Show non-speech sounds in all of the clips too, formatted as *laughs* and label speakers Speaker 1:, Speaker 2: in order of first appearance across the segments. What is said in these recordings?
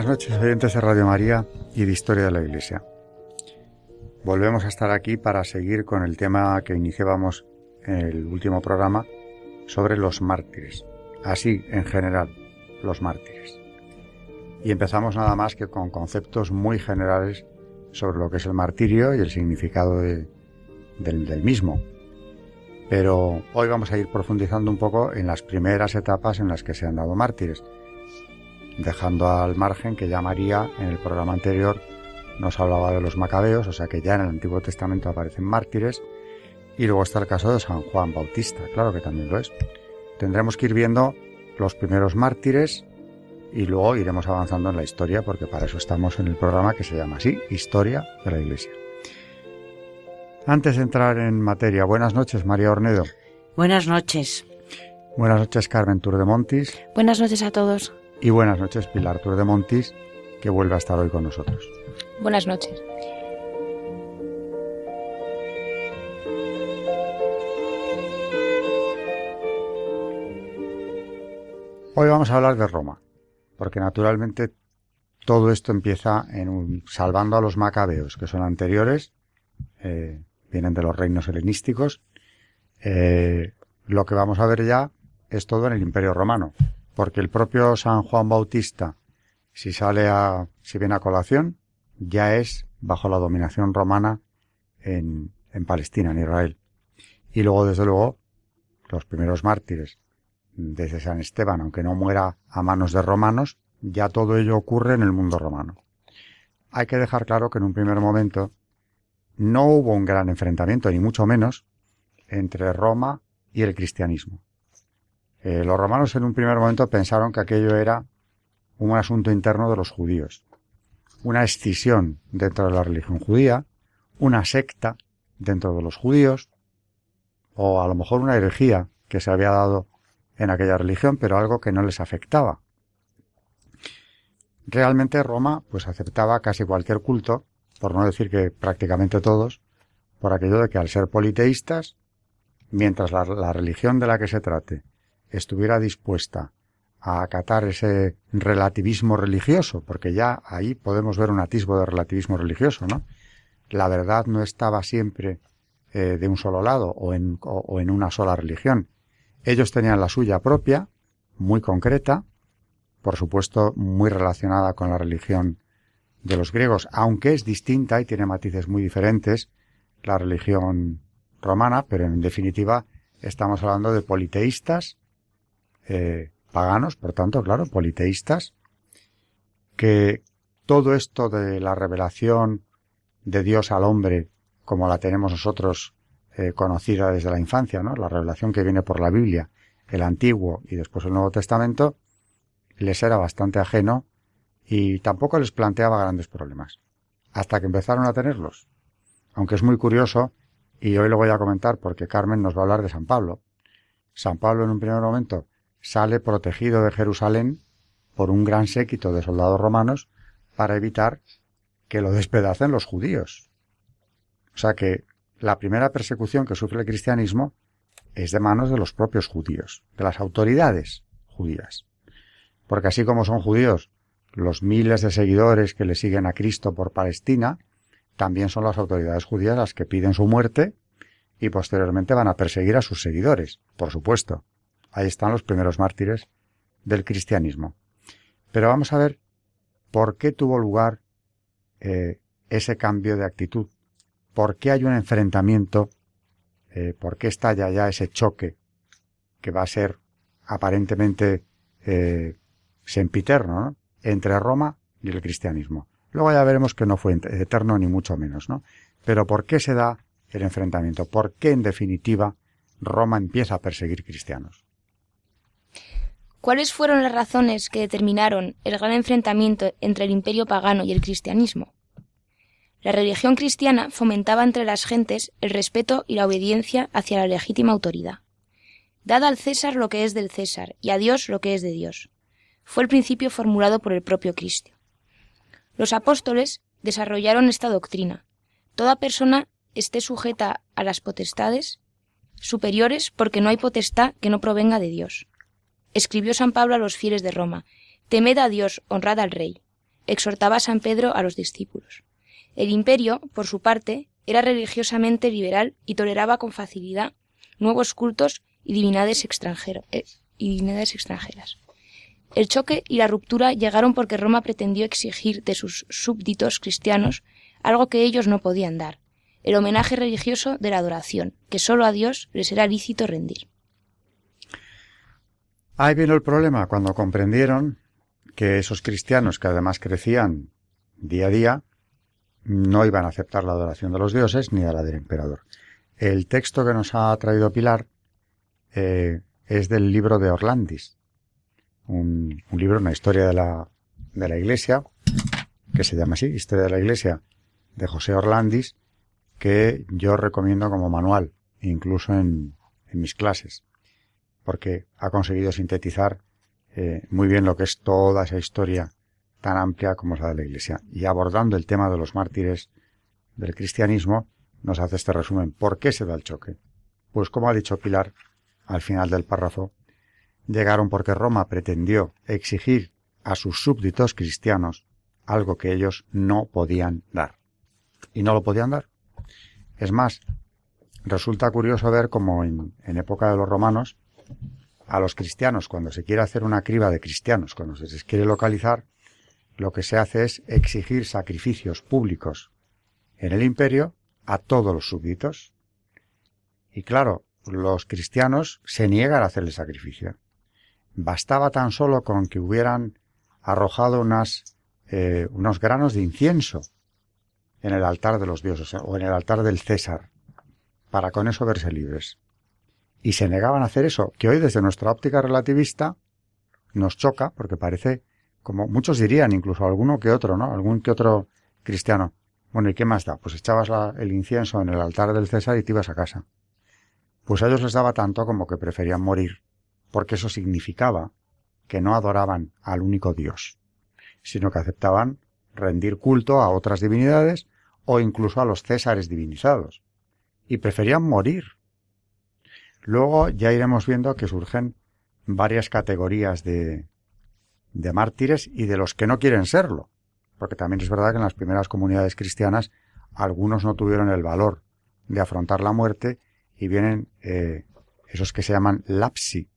Speaker 1: Buenas noches, oyentes de Radio María y de Historia de la Iglesia. Volvemos a estar aquí para seguir con el tema que iniciábamos en el último programa sobre los mártires. Así, en general, los mártires. Y empezamos nada más que con conceptos muy generales sobre lo que es el martirio y el significado del, del mismo. Pero hoy vamos a ir profundizando un poco en las primeras etapas en las que se han dado mártires dejando al margen que ya María en el programa anterior nos hablaba de los macabeos, o sea que ya en el Antiguo Testamento aparecen mártires, y luego está el caso de San Juan Bautista, claro que también lo es. Tendremos que ir viendo los primeros mártires y luego iremos avanzando en la historia, porque para eso estamos en el programa que se llama así, Historia de la Iglesia. Antes de entrar en materia, buenas noches, María Ornedo.
Speaker 2: Buenas noches.
Speaker 1: Buenas noches, Carmen Tour de Montis.
Speaker 3: Buenas noches a todos.
Speaker 1: Y buenas noches, Pilar Tour de Montis, que vuelve a estar hoy con nosotros.
Speaker 3: Buenas noches.
Speaker 1: Hoy vamos a hablar de Roma, porque naturalmente todo esto empieza en un, salvando a los macabeos, que son anteriores, eh, vienen de los reinos helenísticos. Eh, lo que vamos a ver ya es todo en el Imperio Romano, porque el propio San Juan Bautista, si sale a, si viene a colación, ya es bajo la dominación romana en, en Palestina, en Israel. Y luego, desde luego, los primeros mártires, desde San Esteban, aunque no muera a manos de romanos, ya todo ello ocurre en el mundo romano. Hay que dejar claro que en un primer momento no hubo un gran enfrentamiento, ni mucho menos, entre Roma y el cristianismo. Eh, los romanos en un primer momento pensaron que aquello era un asunto interno de los judíos, una escisión dentro de la religión judía, una secta dentro de los judíos, o a lo mejor una herejía que se había dado en aquella religión, pero algo que no les afectaba. Realmente Roma pues aceptaba casi cualquier culto, por no decir que prácticamente todos, por aquello de que al ser politeístas, mientras la, la religión de la que se trate estuviera dispuesta a acatar ese relativismo religioso, porque ya ahí podemos ver un atisbo de relativismo religioso, ¿no? La verdad no estaba siempre eh, de un solo lado o en, o, o en una sola religión. Ellos tenían la suya propia, muy concreta, por supuesto muy relacionada con la religión de los griegos, aunque es distinta y tiene matices muy diferentes la religión romana, pero en definitiva estamos hablando de politeístas eh, paganos, por tanto, claro, politeístas, que todo esto de la revelación de Dios al hombre, como la tenemos nosotros eh, conocida desde la infancia, ¿no? La revelación que viene por la Biblia, el Antiguo y después el Nuevo Testamento, les era bastante ajeno y tampoco les planteaba grandes problemas. Hasta que empezaron a tenerlos. Aunque es muy curioso, y hoy lo voy a comentar porque Carmen nos va a hablar de San Pablo. San Pablo en un primer momento sale protegido de Jerusalén por un gran séquito de soldados romanos para evitar que lo despedacen los judíos. O sea que la primera persecución que sufre el cristianismo es de manos de los propios judíos, de las autoridades judías. Porque así como son judíos los miles de seguidores que le siguen a Cristo por Palestina, también son las autoridades judías las que piden su muerte y posteriormente van a perseguir a sus seguidores, por supuesto. Ahí están los primeros mártires del cristianismo. Pero vamos a ver por qué tuvo lugar eh, ese cambio de actitud. ¿Por qué hay un enfrentamiento? Eh, ¿Por qué estalla ya ese choque que va a ser aparentemente eh, sempiterno ¿no? entre Roma y el cristianismo? Luego ya veremos que no fue eterno ni mucho menos, ¿no? Pero ¿por qué se da el enfrentamiento? ¿Por qué, en definitiva, Roma empieza a perseguir cristianos?
Speaker 4: ¿Cuáles fueron las razones que determinaron el gran enfrentamiento entre el imperio pagano y el cristianismo? La religión cristiana fomentaba entre las gentes el respeto y la obediencia hacia la legítima autoridad. Dad al César lo que es del César y a Dios lo que es de Dios. Fue el principio formulado por el propio Cristo. Los apóstoles desarrollaron esta doctrina. Toda persona esté sujeta a las potestades superiores porque no hay potestad que no provenga de Dios. Escribió San Pablo a los fieles de Roma, Temed a Dios, honrad al Rey. Exhortaba San Pedro a los discípulos. El imperio, por su parte, era religiosamente liberal y toleraba con facilidad nuevos cultos y divinidades, eh, y divinidades extranjeras. El choque y la ruptura llegaron porque Roma pretendió exigir de sus súbditos cristianos algo que ellos no podían dar, el homenaje religioso de la adoración, que sólo a Dios les era lícito rendir.
Speaker 1: Ahí vino el problema cuando comprendieron que esos cristianos que además crecían día a día no iban a aceptar la adoración de los dioses ni a la del emperador. El texto que nos ha traído Pilar eh, es del libro de Orlandis, un, libro, una historia de la, de la Iglesia, que se llama así, Historia de la Iglesia, de José Orlandis, que yo recomiendo como manual, incluso en, en mis clases porque ha conseguido sintetizar eh, muy bien lo que es toda esa historia tan amplia como es la de la Iglesia. Y abordando el tema de los mártires del cristianismo, nos hace este resumen. ¿Por qué se da el choque? Pues como ha dicho Pilar al final del párrafo, llegaron porque Roma pretendió exigir a sus súbditos cristianos algo que ellos no podían dar. Y no lo podían dar. Es más, resulta curioso ver cómo en época de los romanos a los cristianos, cuando se quiere hacer una criba de cristianos, cuando se les quiere localizar, lo que se hace es exigir sacrificios públicos en el imperio a todos los súbditos. Y claro, los cristianos se niegan a hacer el sacrificio. Bastaba tan solo con que hubieran arrojado unas, eh, unos granos de incienso en el altar de los dioses o en el altar del César, para con eso verse libres y se negaban a hacer eso, que hoy desde nuestra óptica relativista nos choca, porque parece, como muchos dirían, incluso alguno que otro, ¿no? Algún que otro cristiano. Bueno, ¿y qué más da? Pues echabas el incienso en el altar del César y te ibas a casa. Pues a ellos les daba tanto como que preferían morir, porque eso significaba que no adoraban al único Dios, sino que aceptaban rendir culto a otras divinidades o incluso a los césares divinizados. Y preferían morir Luego ya iremos viendo que surgen varias categorías de, de mártires y de los que no quieren serlo. Porque también es verdad que en las primeras comunidades cristianas algunos no tuvieron el valor de afrontar la muerte y vienen eh, esos que se llaman lapsi,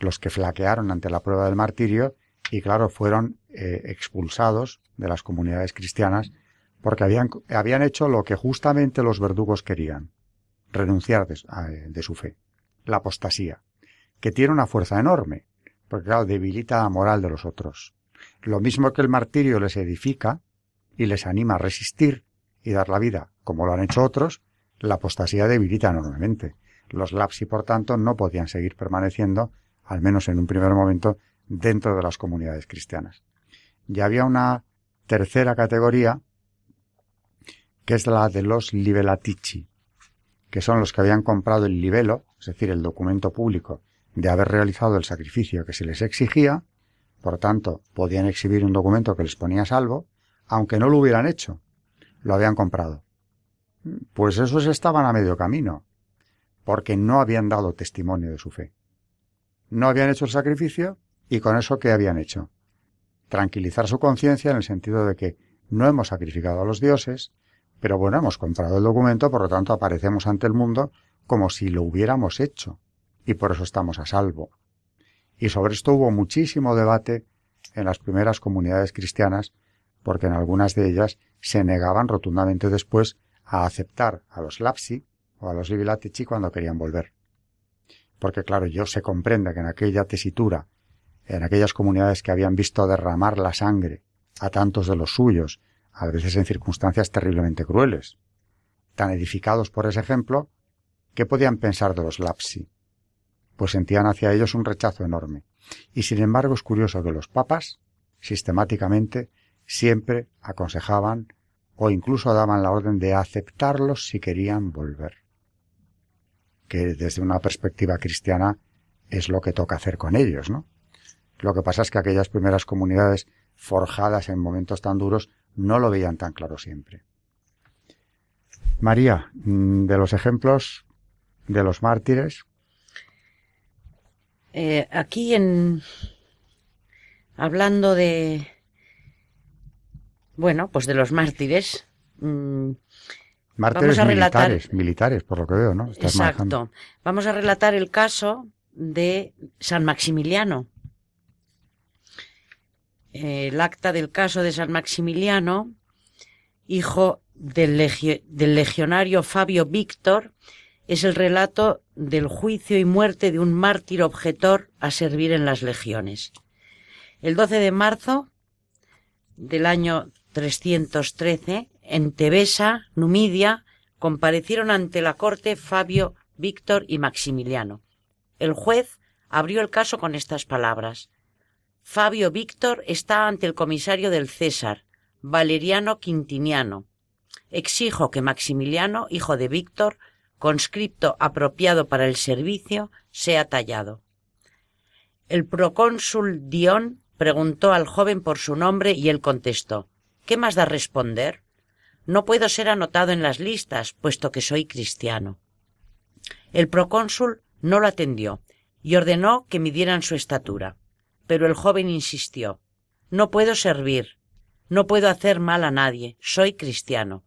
Speaker 1: los que flaquearon ante la prueba del martirio y claro fueron eh, expulsados de las comunidades cristianas porque habían, habían hecho lo que justamente los verdugos querían, renunciar de, su fe. La apostasía, que tiene una fuerza enorme, porque claro, debilita la moral de los otros. Lo mismo que el martirio les edifica y les anima a resistir y dar la vida, como lo han hecho otros, la apostasía debilita enormemente. Los lapsi, por tanto, no podían seguir permaneciendo, al menos en un primer momento, dentro de las comunidades cristianas. Ya había una tercera categoría, que es la de los libelatici, que son los que habían comprado el libelo, es decir, el documento público de haber realizado el sacrificio que se les exigía, por tanto, podían exhibir un documento que les ponía salvo, aunque no lo hubieran hecho, lo habían comprado. Pues esos estaban a medio camino, porque no habían dado testimonio de su fe. No habían hecho el sacrificio y con eso ¿qué habían hecho? Tranquilizar su conciencia en el sentido de que no hemos sacrificado a los dioses, pero bueno, hemos comprado el documento, por lo tanto aparecemos ante el mundo como si lo hubiéramos hecho, y por eso estamos a salvo. Y sobre esto hubo muchísimo debate en las primeras comunidades cristianas, porque en algunas de ellas se negaban rotundamente después a aceptar a los lapsi o a los libilatici cuando querían volver. Porque claro, yo se comprende que en aquella tesitura, en aquellas comunidades que habían visto derramar la sangre a tantos de los suyos, a veces en circunstancias terriblemente crueles. Tan edificados por ese ejemplo, ¿qué podían pensar de los lapsi? Pues sentían hacia ellos un rechazo enorme. Y sin embargo es curioso que los papas, sistemáticamente, siempre aconsejaban o incluso daban la orden de aceptarlos si querían volver. Que desde una perspectiva cristiana es lo que toca hacer con ellos, ¿no? Lo que pasa es que aquellas primeras comunidades forjadas en momentos tan duros no lo veían tan claro siempre. María, mm, de los ejemplos de los mártires.
Speaker 2: Eh, aquí en hablando de bueno, pues de los mártires.
Speaker 1: Mm, mártires militares, militares, por lo que veo, ¿no?
Speaker 2: exacto. Vamos a relatar el caso de San Maximiliano. El acta del caso de San Maximiliano, hijo del, del legionario Fabio Víctor, es el relato del juicio y muerte de un mártir objetor a servir en las legiones. El 12 de marzo del año 313, en Tebesa, Numidia, comparecieron ante la corte Fabio, Víctor y Maximiliano. El juez abrió el caso con estas palabras. Fabio Víctor está ante el comisario del César, Valeriano Quintiniano. Exijo que Maximiliano, hijo de Víctor, conscripto apropiado para el servicio, sea tallado. El procónsul Dion preguntó al joven por su nombre y él contestó ¿Qué más da responder? No puedo ser anotado en las listas, puesto que soy cristiano. El procónsul no lo atendió y ordenó que midieran su estatura. Pero el joven insistió No puedo servir, no puedo hacer mal a nadie, soy cristiano.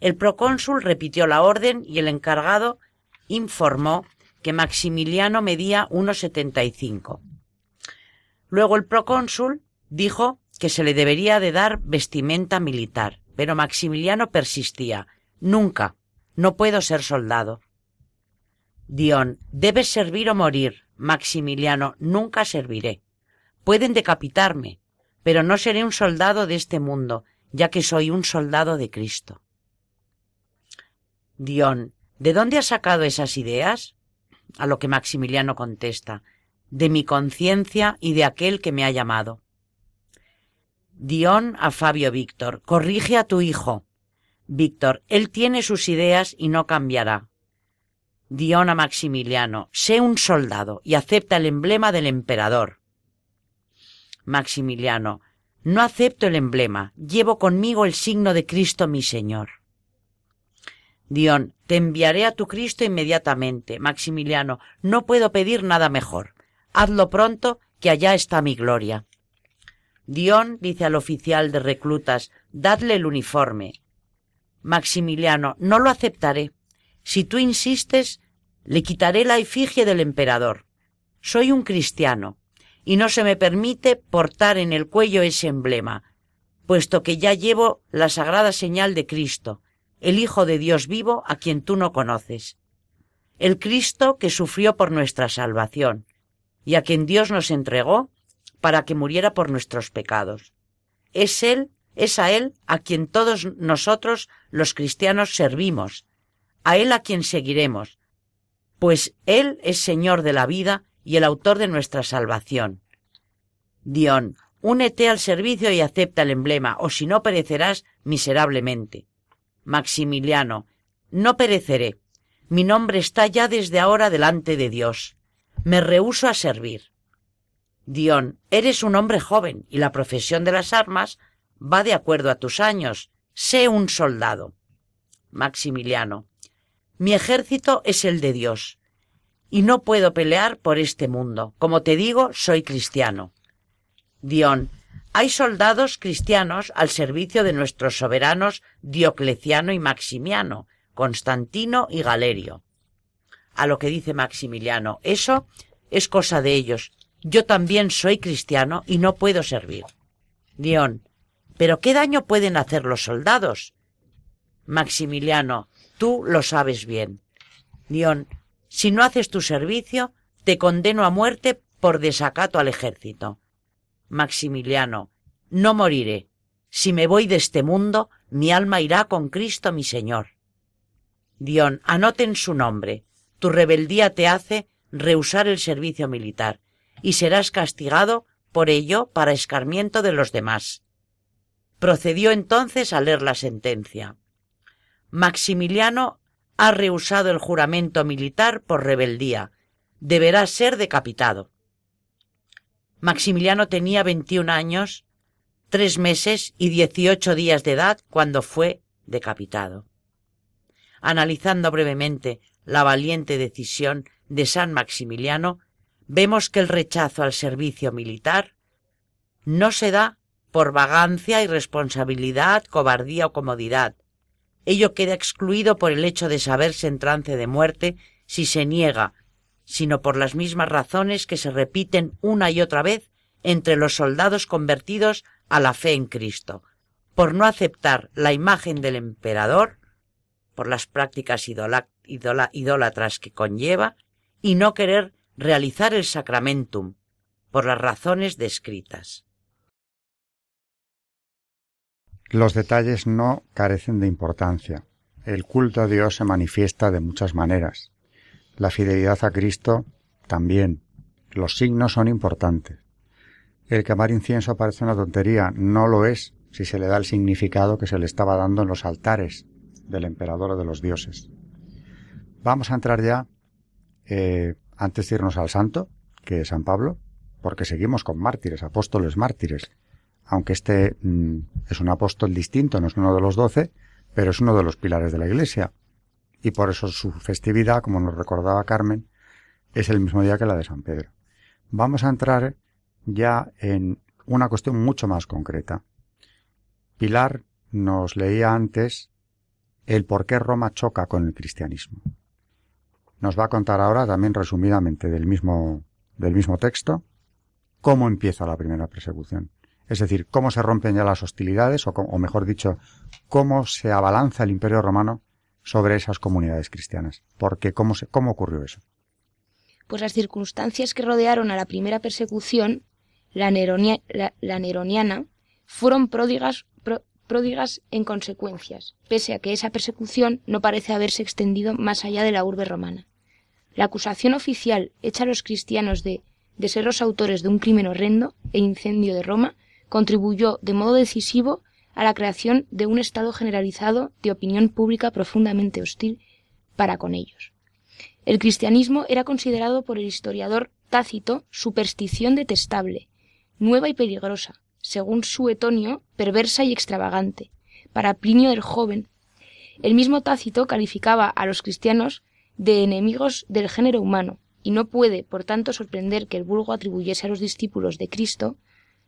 Speaker 2: El procónsul repitió la orden y el encargado informó que Maximiliano medía unos setenta y cinco. Luego el procónsul dijo que se le debería de dar vestimenta militar, pero Maximiliano persistía. Nunca. No puedo ser soldado. Dion, debes servir o morir. Maximiliano, nunca serviré. Pueden decapitarme, pero no seré un soldado de este mundo, ya que soy un soldado de Cristo. Dion, ¿de dónde has sacado esas ideas? A lo que Maximiliano contesta, de mi conciencia y de aquel que me ha llamado. Dion a Fabio Víctor, corrige a tu hijo. Víctor, él tiene sus ideas y no cambiará. Dion a Maximiliano, sé un soldado y acepta el emblema del emperador. Maximiliano, no acepto el emblema, llevo conmigo el signo de Cristo mi Señor. Dion, te enviaré a tu Cristo inmediatamente. Maximiliano, no puedo pedir nada mejor. Hazlo pronto, que allá está mi gloria. Dion dice al oficial de reclutas, dadle el uniforme. Maximiliano, no lo aceptaré. Si tú insistes, le quitaré la efigie del emperador. Soy un cristiano, y no se me permite portar en el cuello ese emblema, puesto que ya llevo la sagrada señal de Cristo, el Hijo de Dios vivo a quien tú no conoces. El Cristo que sufrió por nuestra salvación, y a quien Dios nos entregó para que muriera por nuestros pecados. Es Él, es a Él a quien todos nosotros los cristianos servimos, a Él a quien seguiremos, pues Él es Señor de la vida y el autor de nuestra salvación. Dion, únete al servicio y acepta el emblema, o si no perecerás miserablemente. Maximiliano, no pereceré. Mi nombre está ya desde ahora delante de Dios. Me rehúso a servir. Dion, eres un hombre joven y la profesión de las armas va de acuerdo a tus años. Sé un soldado. Maximiliano, mi ejército es el de Dios, y no puedo pelear por este mundo. Como te digo, soy cristiano. Dion, hay soldados cristianos al servicio de nuestros soberanos Diocleciano y Maximiano, Constantino y Galerio. A lo que dice Maximiliano, eso es cosa de ellos, yo también soy cristiano y no puedo servir. Dion, ¿pero qué daño pueden hacer los soldados? Maximiliano, tú lo sabes bien. Dion, si no haces tu servicio, te condeno a muerte por desacato al ejército. Maximiliano, no moriré. Si me voy de este mundo, mi alma irá con Cristo mi Señor. Dion, anoten su nombre. Tu rebeldía te hace rehusar el servicio militar, y serás castigado por ello para escarmiento de los demás. Procedió entonces a leer la sentencia. Maximiliano ha rehusado el juramento militar por rebeldía. Deberá ser decapitado. Maximiliano tenía veintiún años, tres meses y dieciocho días de edad cuando fue decapitado. Analizando brevemente la valiente decisión de San Maximiliano, vemos que el rechazo al servicio militar no se da por vagancia, irresponsabilidad, cobardía o comodidad. Ello queda excluido por el hecho de saberse en trance de muerte si se niega, sino por las mismas razones que se repiten una y otra vez entre los soldados convertidos a la fe en Cristo, por no aceptar la imagen del emperador, por las prácticas idólatras que conlleva, y no querer realizar el sacramentum, por las razones descritas.
Speaker 1: Los detalles no carecen de importancia. El culto a Dios se manifiesta de muchas maneras. La fidelidad a Cristo también. Los signos son importantes. El quemar incienso parece una tontería, no lo es si se le da el significado que se le estaba dando en los altares del emperador o de los dioses. Vamos a entrar ya, eh, antes de irnos al santo, que es San Pablo, porque seguimos con mártires, apóstoles mártires, aunque este mm, es un apóstol distinto, no es uno de los doce, pero es uno de los pilares de la Iglesia. Y por eso su festividad, como nos recordaba Carmen, es el mismo día que la de San Pedro. Vamos a entrar ya en una cuestión mucho más concreta. Pilar nos leía antes el por qué Roma choca con el cristianismo. Nos va a contar ahora también resumidamente del mismo, del mismo texto cómo empieza la primera persecución. Es decir, cómo se rompen ya las hostilidades, o, mejor dicho, cómo se abalanza el imperio romano sobre esas comunidades cristianas. Porque, ¿cómo, se, cómo ocurrió eso?
Speaker 4: Pues las circunstancias que rodearon a la primera persecución la, neroniana, fueron pródigas, pródigas en consecuencias, pese a que esa persecución no parece haberse extendido más allá de la urbe romana. La acusación oficial hecha a los cristianos de, de ser los autores de un crimen horrendo e incendio de Roma contribuyó de modo decisivo a la creación de un estado generalizado de opinión pública profundamente hostil para con ellos. El cristianismo era considerado por el historiador Tácito superstición detestable, nueva y peligrosa, según Suetonio, perversa y extravagante. Para Plinio el joven, el mismo Tácito calificaba a los cristianos de enemigos del género humano, y no puede, por tanto, sorprender que el vulgo atribuyese a los discípulos de Cristo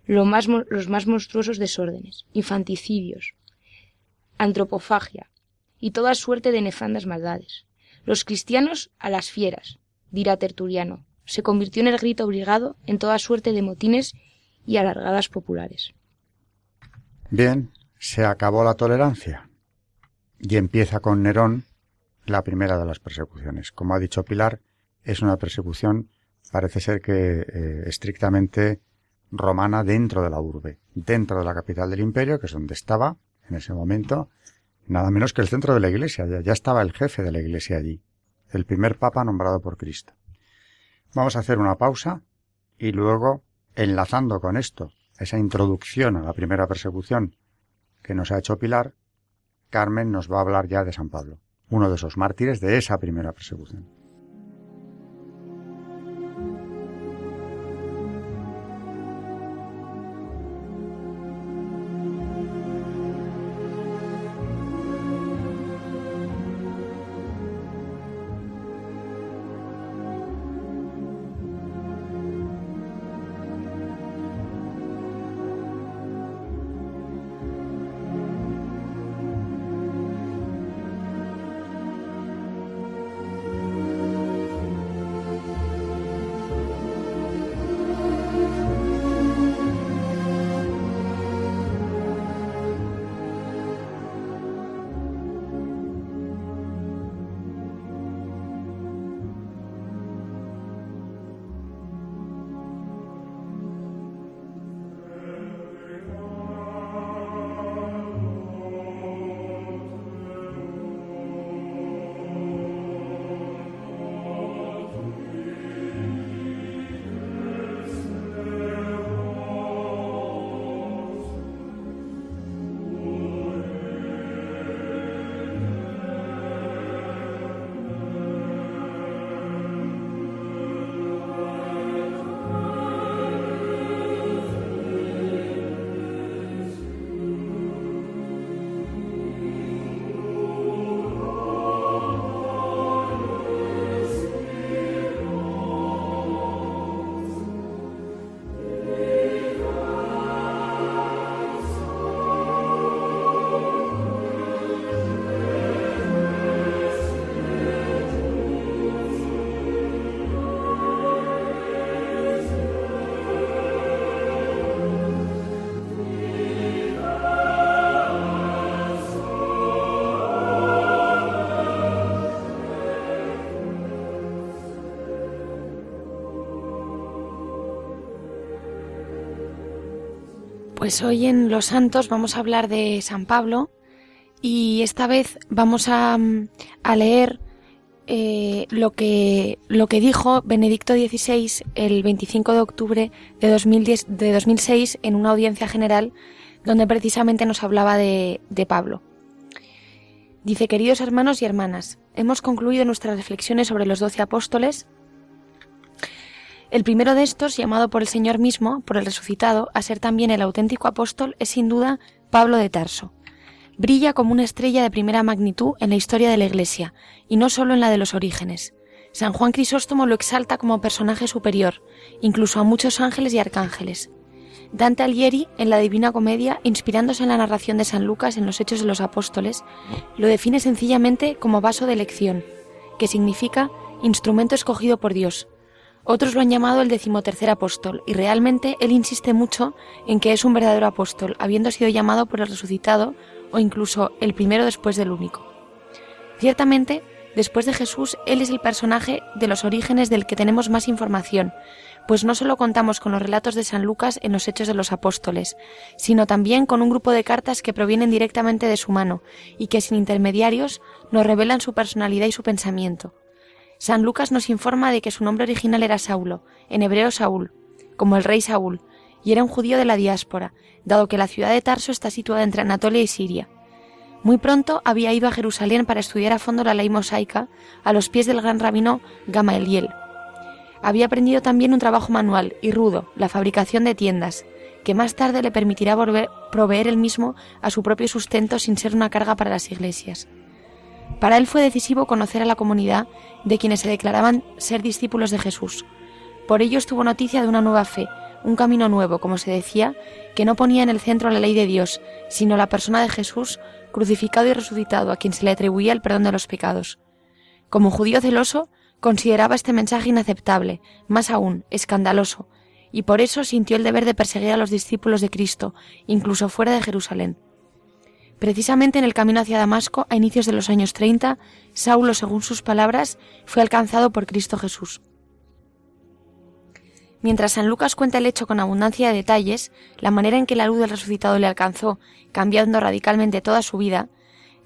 Speaker 4: más, los más monstruosos desórdenes, infanticidios, antropofagia y toda suerte de nefandas maldades. Los cristianos a las fieras, dirá Tertuliano, se convirtió en el grito obligado en toda suerte de motines y alargadas populares.
Speaker 1: Bien, se acabó la tolerancia y empieza con Nerón la primera de las persecuciones. Como ha dicho Pilar, es una persecución, parece ser que eh, estrictamente romana dentro de la urbe, dentro de la capital del imperio, que es donde estaba en ese momento, nada menos que el centro de la iglesia, ya, ya estaba el jefe de la iglesia allí, el primer papa nombrado por Cristo. Vamos a hacer una pausa y luego enlazando con esto, esa introducción a la primera persecución que nos ha hecho Pilar, Carmen nos va a hablar ya de San Pablo, uno de esos mártires de esa primera persecución.
Speaker 3: Pues hoy en Los Santos vamos a hablar de San Pablo y esta vez vamos a, a leer eh, lo, que, lo que dijo Benedicto XVI el 25 de octubre de, 2010, de 2006 en una audiencia general donde precisamente nos hablaba de, de Pablo. Dice, queridos hermanos y hermanas, hemos concluido nuestras reflexiones sobre los doce apóstoles. El primero de estos, llamado por el Señor mismo, por el resucitado, a ser también el auténtico apóstol, es sin duda Pablo de Tarso brilla como una estrella de primera magnitud en la historia de la Iglesia, y no solo en la de los orígenes. San Juan Crisóstomo lo exalta como personaje superior, incluso a muchos ángeles y arcángeles. Dante Alighieri, en la Divina Comedia, inspirándose en la narración de San Lucas en los Hechos de los Apóstoles, lo define sencillamente como vaso de elección, que significa instrumento escogido por Dios. Otros lo han llamado el decimotercer apóstol, y realmente él insiste mucho en que es un verdadero apóstol, habiendo sido llamado por el resucitado o incluso el primero después del único. Ciertamente, después de Jesús, Él es el personaje de los orígenes del que tenemos más información, pues no solo contamos con los relatos de San Lucas en los Hechos de los Apóstoles, sino también con un grupo de cartas que provienen directamente de su mano y que sin intermediarios nos revelan su personalidad y su pensamiento. San Lucas nos informa de que su nombre original era Saulo, en hebreo Saúl, como el rey Saúl, y era un judío de la diáspora, dado que la ciudad de Tarso está situada entre Anatolia y Siria. Muy pronto había ido a Jerusalén para estudiar a fondo la ley mosaica a los pies del gran rabino Gamaliel. Había aprendido también un trabajo manual y rudo, la fabricación de tiendas, que más tarde le permitirá proveer él mismo a su propio sustento sin ser una carga para las iglesias. Para él fue decisivo conocer a la comunidad de quienes se declaraban ser discípulos de Jesús. Por ello tuvo noticia de una nueva fe, un camino nuevo, como se decía, que no ponía en el centro la ley de Dios, sino la persona de Jesús, crucificado y resucitado, a quien se le atribuía el perdón de los pecados. Como judío celoso, consideraba este mensaje inaceptable, más aún, escandaloso, y por eso sintió el deber de perseguir a los discípulos de Cristo, incluso fuera de Jerusalén. Precisamente en el camino hacia Damasco, a inicios de los años 30, Saulo, según sus palabras, fue alcanzado por Cristo Jesús. Mientras San Lucas cuenta el hecho con abundancia de detalles, la manera en que la luz del resucitado le alcanzó, cambiando radicalmente toda su vida,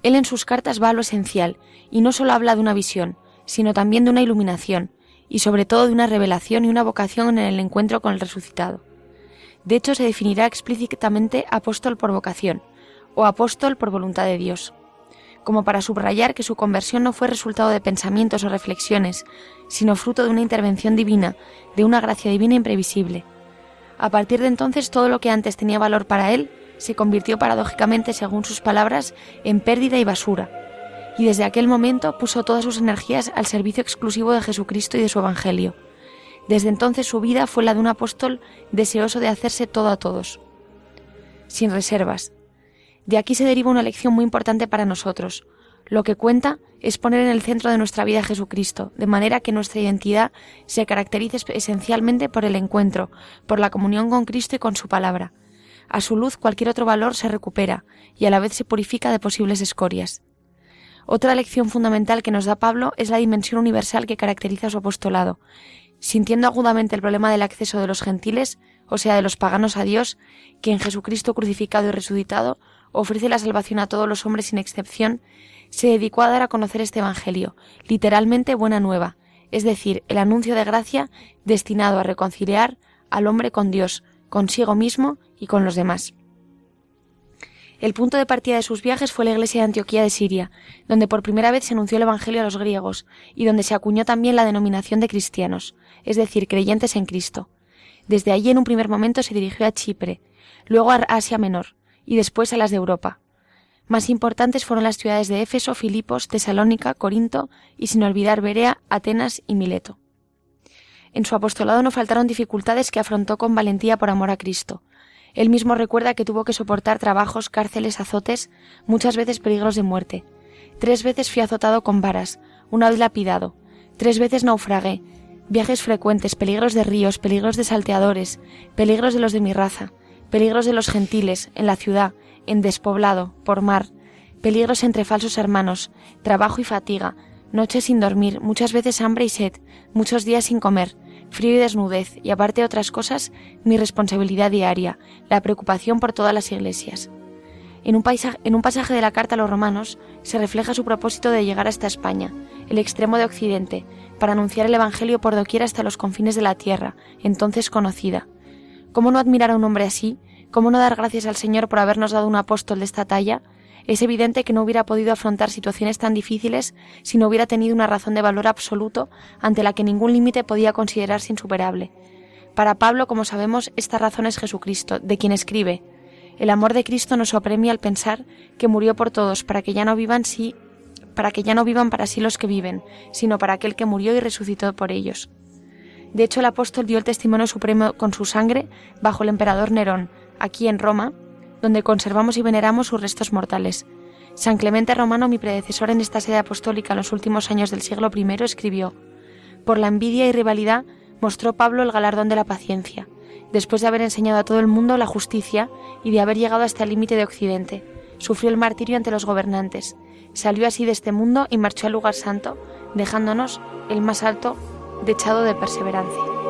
Speaker 3: él en sus cartas va a lo esencial, y no solo habla de una visión, sino también de una iluminación, y sobre todo de una revelación y una vocación en el encuentro con el resucitado. De hecho, se definirá explícitamente apóstol por vocación, o apóstol por voluntad de Dios como para subrayar que su conversión no fue resultado de pensamientos o reflexiones, sino fruto de una intervención divina, de una gracia divina imprevisible. A partir de entonces todo lo que antes tenía valor para él se convirtió paradójicamente, según sus palabras, en pérdida y basura, y desde aquel momento puso todas sus energías al servicio exclusivo de Jesucristo y de su Evangelio. Desde entonces su vida fue la de un apóstol deseoso de hacerse todo a todos, sin reservas, de aquí se deriva una lección muy importante para nosotros. Lo que cuenta es poner en el centro de nuestra vida a Jesucristo, de manera que nuestra identidad se caracterice esencialmente por el encuentro, por la comunión con Cristo y con su palabra. A su luz cualquier otro valor se recupera y a la vez se purifica de posibles escorias. Otra lección fundamental que nos da Pablo es la dimensión universal que caracteriza su apostolado. Sintiendo agudamente el problema del acceso de los gentiles, o sea, de los paganos a Dios, que en Jesucristo crucificado y resucitado ofrece la salvación a todos los hombres sin excepción, se dedicó a dar a conocer este Evangelio, literalmente buena nueva, es decir, el anuncio de gracia destinado a reconciliar al hombre con Dios, consigo mismo y con los demás. El punto de partida de sus viajes fue la iglesia de Antioquía de Siria, donde por primera vez se anunció el Evangelio a los griegos y donde se acuñó también la denominación de cristianos, es decir, creyentes en Cristo. Desde allí en un primer momento se dirigió a Chipre, luego a Asia Menor, y después a las de Europa. Más importantes fueron las ciudades de Éfeso, Filipos, Tesalónica, Corinto y sin olvidar Berea, Atenas y Mileto. En su apostolado no faltaron dificultades que afrontó con valentía por amor a Cristo. Él mismo recuerda que tuvo que soportar trabajos, cárceles, azotes, muchas veces peligros de muerte. Tres veces fui azotado con varas, una vez lapidado, tres veces naufragué, viajes frecuentes, peligros de ríos, peligros de salteadores, peligros de los de mi raza, peligros de los gentiles, en la ciudad, en despoblado, por mar, peligros entre falsos hermanos, trabajo y fatiga, noches sin dormir, muchas veces hambre y sed, muchos días sin comer, frío y desnudez, y aparte de otras cosas, mi responsabilidad diaria, la preocupación por todas las iglesias. En un, en un pasaje de la carta a los romanos se refleja su propósito de llegar hasta España, el extremo de Occidente, para anunciar el Evangelio por doquier hasta los confines de la tierra, entonces conocida. ¿Cómo no admirar a un hombre así? ¿Cómo no dar gracias al Señor por habernos dado un apóstol de esta talla? Es evidente que no hubiera podido afrontar situaciones tan difíciles si no hubiera tenido una razón de valor absoluto ante la que ningún límite podía considerarse insuperable. Para Pablo, como sabemos, esta razón es Jesucristo, de quien escribe El amor de Cristo nos apremia al pensar que murió por todos para que ya no vivan sí para que ya no vivan para sí los que viven, sino para aquel que murió y resucitó por ellos. De hecho, el apóstol dio el testimonio supremo con su sangre bajo el emperador Nerón, aquí en Roma, donde conservamos y veneramos sus restos mortales. San Clemente Romano, mi predecesor en esta sede apostólica en los últimos años del siglo I, escribió Por la envidia y rivalidad mostró Pablo el galardón de la paciencia, después de haber enseñado a todo el mundo la justicia y de haber llegado hasta el límite de Occidente. Sufrió el martirio ante los gobernantes, salió así de este mundo y marchó al lugar santo, dejándonos el más alto dechado de perseverancia.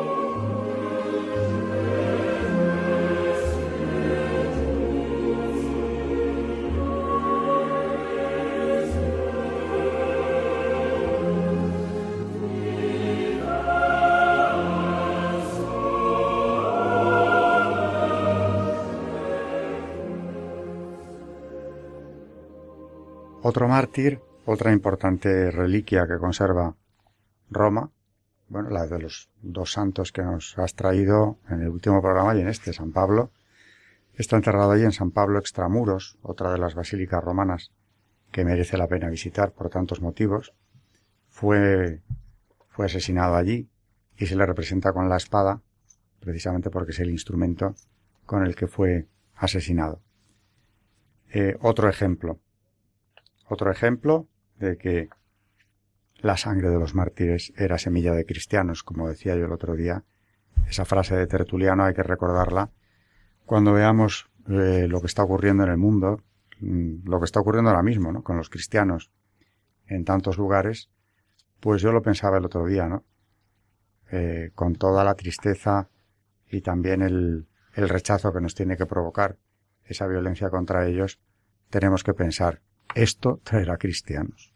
Speaker 1: Otro mártir, otra importante reliquia que conserva Roma, bueno, la de los dos santos que nos has traído en el último programa y en este, San Pablo, está enterrado allí en San Pablo Extramuros, otra de las basílicas romanas que merece la pena visitar por tantos motivos. Fue, fue asesinado allí y se le representa con la espada, precisamente porque es el instrumento con el que fue asesinado. Eh, otro ejemplo. Otro ejemplo de que la sangre de los mártires era semilla de cristianos, como decía yo el otro día. Esa frase de Tertuliano hay que recordarla cuando veamos eh, lo que está ocurriendo en el mundo, mm, lo que está ocurriendo ahora mismo, ¿no? Con los cristianos en tantos lugares, pues yo lo pensaba el otro día, ¿no? Eh, con toda la tristeza y también el, el rechazo que nos tiene que provocar esa violencia contra ellos, tenemos que pensar esto traerá cristianos.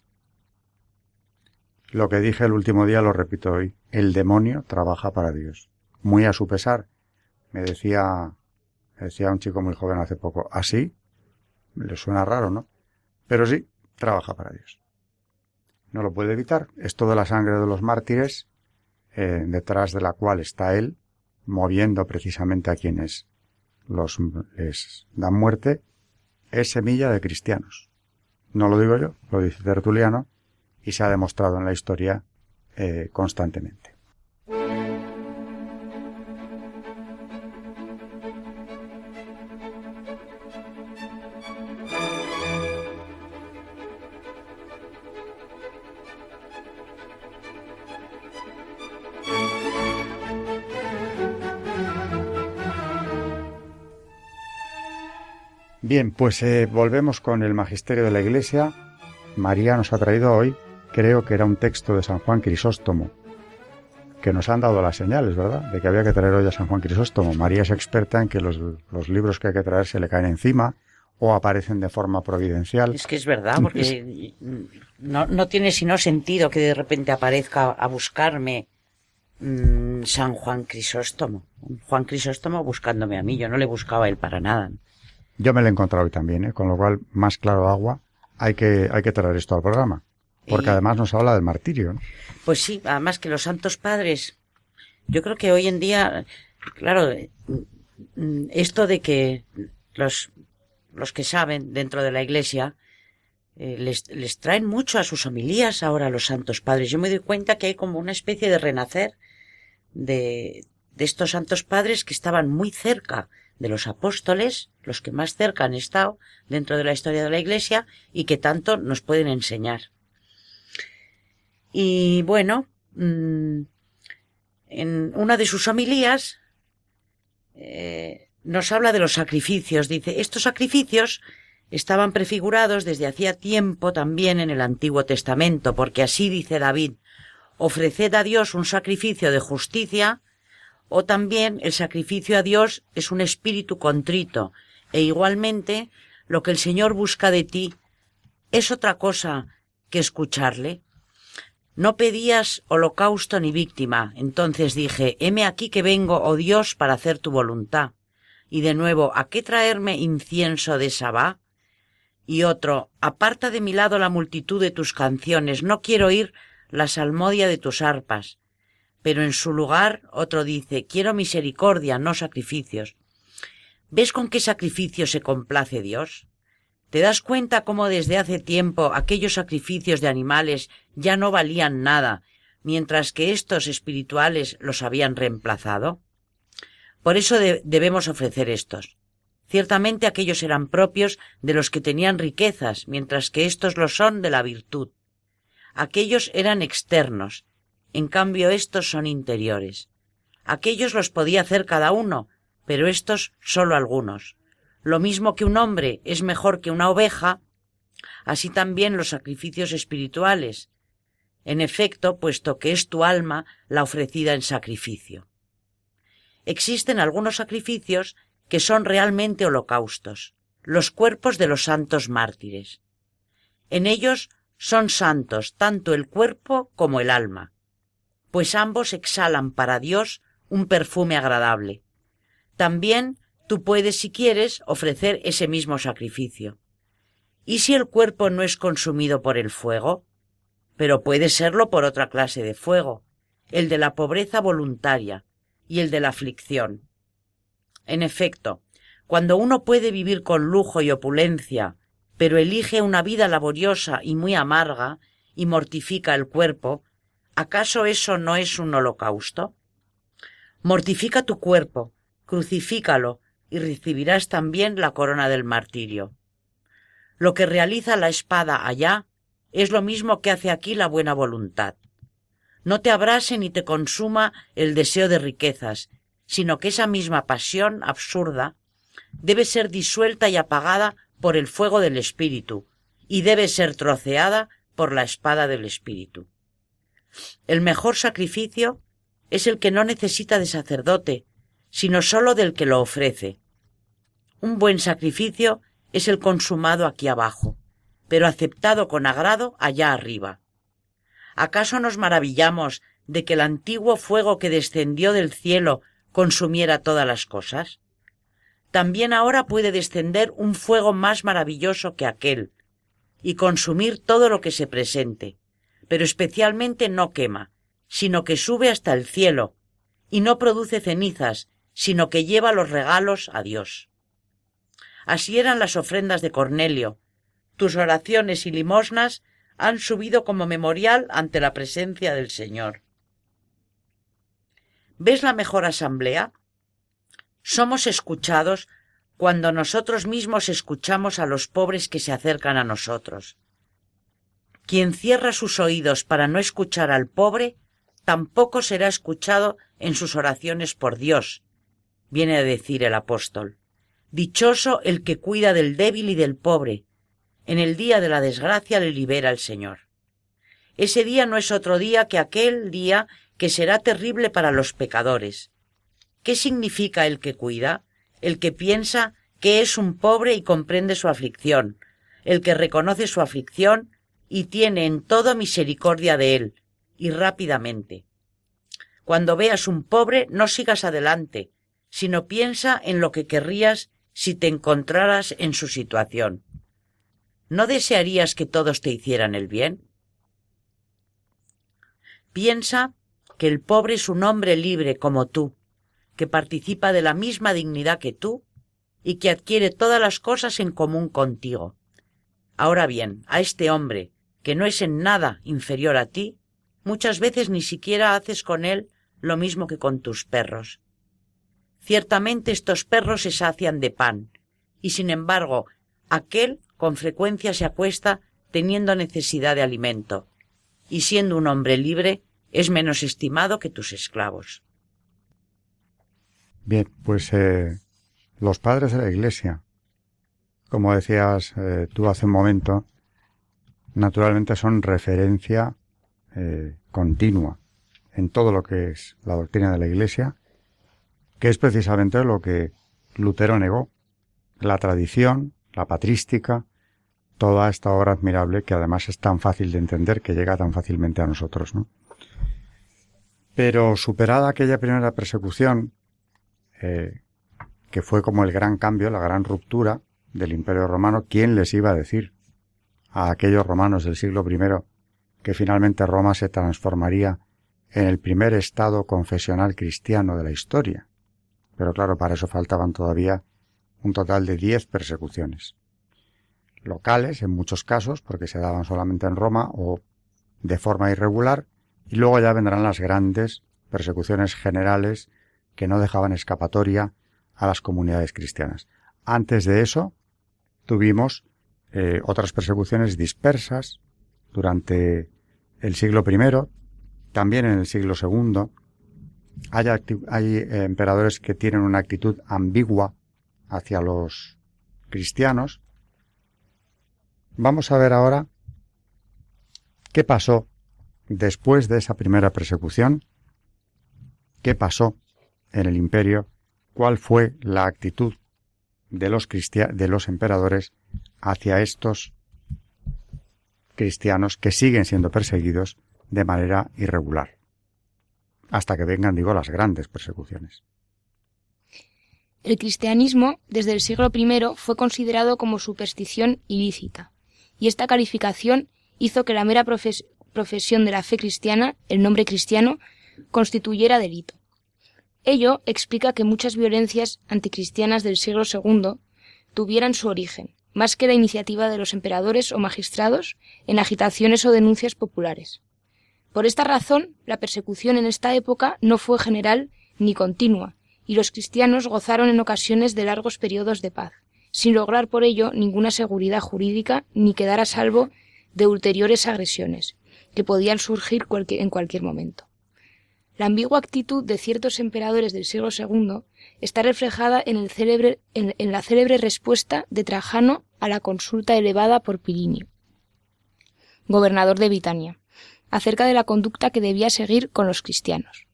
Speaker 1: Lo que dije el último día lo repito hoy. El demonio trabaja para Dios. Muy a su pesar. Me decía, decía un chico muy joven hace poco. Así, le suena raro, ¿no? Pero sí, trabaja para Dios. No lo puede evitar. Es toda la sangre de los mártires, eh, detrás de la cual está Él, moviendo precisamente a quienes los les dan muerte, es semilla de cristianos. No lo digo yo, lo dice Tertuliano y se ha demostrado en la historia eh, constantemente. Bien, pues eh, volvemos con el Magisterio de la Iglesia. María nos ha traído hoy, creo que era un texto de San Juan Crisóstomo, que nos han dado las señales, ¿verdad? De que había que traer hoy a San Juan Crisóstomo. María es experta en que los, libros que hay que traer se le caen encima o aparecen de forma providencial.
Speaker 2: Es que es verdad, *laughs* porque no, no tiene sino sentido que de repente aparezca a buscarme mm, San Juan Crisóstomo. Juan Crisóstomo buscándome a mí, yo no le buscaba a él para nada.
Speaker 1: Yo me lo he encontrado hoy también, ¿eh? con lo cual, más claro agua, hay que, hay que traer esto al programa. Porque además nos habla del martirio. ¿no?
Speaker 2: Pues sí, además que los santos padres, yo creo que hoy en día, claro, esto de que los, los que saben dentro de la iglesia, eh, les, les traen mucho a sus homilías ahora los santos padres. Yo me doy cuenta que hay como una especie de renacer de, de estos santos padres que estaban muy cerca de los apóstoles, los que más cerca han estado dentro de la historia de la Iglesia y que tanto nos pueden enseñar. Y bueno, mm, en una de sus homilías eh, nos habla de los sacrificios. Dice, estos sacrificios estaban prefigurados desde hacía tiempo también en el Antiguo Testamento, porque así dice David, ofreced a Dios un sacrificio de justicia, o también el sacrificio a Dios es un espíritu contrito, e igualmente lo que el Señor busca de ti es otra cosa que escucharle. No pedías holocausto ni víctima, entonces dije, heme aquí que vengo, oh Dios, para hacer tu voluntad. Y de nuevo, ¿a qué traerme incienso de Sabá? Y otro, aparta de mi lado la multitud de tus canciones, no quiero oír la salmodia de tus arpas. Pero en su lugar otro dice, quiero misericordia, no sacrificios. ¿Ves con qué sacrificio se complace Dios? ¿Te das cuenta cómo desde hace tiempo aquellos sacrificios de animales ya no valían nada, mientras que estos espirituales los habían reemplazado? Por eso debemos ofrecer estos. Ciertamente aquellos eran propios de los que tenían riquezas, mientras que estos lo son de la virtud. Aquellos eran externos, en cambio estos son interiores. Aquellos los podía hacer cada uno, pero estos sólo algunos. Lo mismo que un hombre es mejor que una oveja, así también los sacrificios espirituales, en efecto, puesto que es tu alma la ofrecida en sacrificio. Existen algunos sacrificios que son realmente holocaustos, los cuerpos de los santos mártires. En ellos son santos tanto el cuerpo como el alma, pues ambos exhalan para Dios un perfume agradable. También tú puedes, si quieres, ofrecer ese mismo sacrificio. ¿Y si el cuerpo no es consumido por el fuego? Pero puede serlo por otra clase de fuego, el de la pobreza voluntaria y el de la aflicción. En efecto, cuando uno puede vivir con lujo y opulencia pero elige una vida laboriosa y muy amarga y mortifica el cuerpo, ¿acaso eso no es un holocausto? Mortifica tu cuerpo, crucifícalo y recibirás también la corona del martirio. Lo que realiza la espada allá es lo mismo que hace aquí la buena voluntad. No te abrase ni te consuma el deseo de riquezas, sino que esa misma pasión absurda debe ser disuelta y apagada por el fuego del Espíritu y debe ser troceada por la espada del Espíritu. El mejor sacrificio es el que no necesita de sacerdote, sino sólo del que lo ofrece. Un buen sacrificio es el consumado aquí abajo, pero aceptado con agrado allá arriba. ¿Acaso nos maravillamos de que el antiguo fuego que descendió del cielo consumiera todas las cosas? también ahora puede descender un fuego más maravilloso que aquel, y consumir todo lo que se presente, pero especialmente no quema, sino que sube hasta el cielo, y no produce cenizas, sino que lleva los regalos a Dios. Así eran las ofrendas de Cornelio. Tus oraciones y limosnas han subido como memorial ante la presencia del Señor. ¿Ves la mejor asamblea? Somos escuchados cuando nosotros mismos escuchamos a los pobres que se acercan a nosotros. Quien cierra sus oídos para no escuchar al pobre, tampoco será escuchado en sus oraciones por Dios, viene a decir el apóstol. Dichoso el que cuida del débil y del pobre. En el día de la desgracia le libera el Señor. Ese día no es otro día que aquel día que será terrible para los pecadores. ¿Qué significa el que cuida? El que piensa que es un pobre y comprende su aflicción, el que reconoce su aflicción y tiene en todo misericordia de él, y rápidamente. Cuando veas un pobre, no sigas adelante, sino piensa en lo que querrías si te encontraras en su situación. ¿No desearías que todos te hicieran el bien? Piensa que el pobre es un hombre libre como tú, que participa de la misma dignidad que tú y que adquiere todas las cosas en común contigo. Ahora bien, a este hombre, que no es en nada inferior a ti, muchas veces ni siquiera haces con él lo mismo que con tus perros. Ciertamente estos perros se sacian de pan, y sin embargo, aquel con frecuencia se acuesta teniendo necesidad de alimento, y siendo un hombre libre, es menos estimado que tus esclavos.
Speaker 1: Bien, pues eh, los padres de la Iglesia, como decías eh, tú hace un momento, naturalmente son referencia eh, continua en todo lo que es la doctrina de la Iglesia, que es precisamente lo que Lutero negó, la tradición, la patrística, toda esta obra admirable que además es tan fácil de entender que llega tan fácilmente a nosotros, ¿no? Pero superada aquella primera persecución, eh, que fue como el gran cambio, la gran ruptura del Imperio Romano, ¿quién les iba a decir a aquellos romanos del siglo I que finalmente Roma se transformaría en el primer estado confesional cristiano de la historia? Pero claro, para eso faltaban todavía un total de diez persecuciones. Locales, en muchos casos, porque se daban solamente en Roma o de forma irregular, y luego ya vendrán las grandes persecuciones generales que no dejaban escapatoria a las comunidades cristianas. Antes de eso, tuvimos eh, otras persecuciones dispersas durante el siglo I, también en el siglo II. Hay, hay eh, emperadores que tienen una actitud ambigua hacia los cristianos. Vamos a ver ahora qué pasó después de esa primera persecución, qué pasó en el imperio, cuál fue la actitud de los, de los emperadores hacia estos cristianos que siguen siendo perseguidos de manera irregular, hasta que vengan, digo, las grandes persecuciones.
Speaker 4: El cristianismo, desde el siglo I, fue considerado como superstición ilícita, y esta calificación hizo que la mera profesión de la fe cristiana, el nombre cristiano, constituyera delito. Ello explica que muchas violencias anticristianas del siglo II tuvieran su origen, más que la iniciativa de los emperadores o magistrados, en agitaciones o denuncias populares. Por esta razón, la persecución en esta época no fue general ni continua, y los cristianos gozaron en ocasiones de largos periodos de paz, sin lograr por ello ninguna seguridad jurídica ni quedar a salvo de ulteriores agresiones, que podían surgir en cualquier momento. La ambigua actitud de ciertos emperadores del siglo II está reflejada en, el célebre, en, la célebre respuesta de Trajano a la consulta elevada por Pirinio, gobernador de Bitania, acerca de la conducta que debía seguir con los cristianos.